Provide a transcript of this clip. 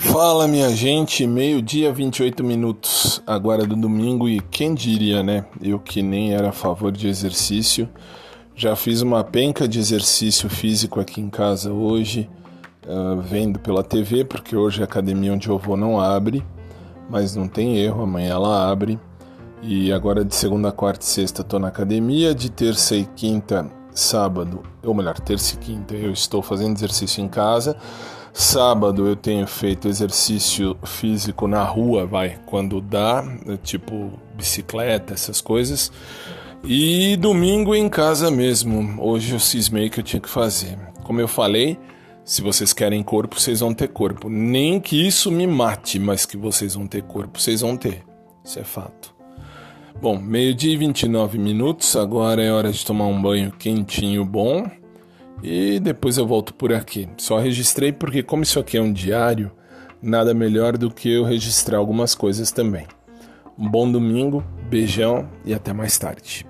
Fala minha gente, meio-dia 28 minutos, agora do domingo e quem diria, né? Eu que nem era a favor de exercício, já fiz uma penca de exercício físico aqui em casa hoje, uh, vendo pela TV, porque hoje a academia onde eu vou não abre, mas não tem erro, amanhã ela abre. E agora de segunda, quarta e sexta estou na academia, de terça e quinta, sábado, ou melhor, terça e quinta eu estou fazendo exercício em casa. Sábado eu tenho feito exercício físico na rua, vai, quando dá, tipo bicicleta, essas coisas. E domingo em casa mesmo. Hoje eu cismei que eu tinha que fazer. Como eu falei, se vocês querem corpo, vocês vão ter corpo. Nem que isso me mate, mas que vocês vão ter corpo, vocês vão ter. Isso é fato. Bom, meio-dia e 29 minutos, agora é hora de tomar um banho quentinho bom e depois eu volto por aqui. Só registrei porque, como isso aqui é um diário, nada melhor do que eu registrar algumas coisas também. Um bom domingo, beijão e até mais tarde.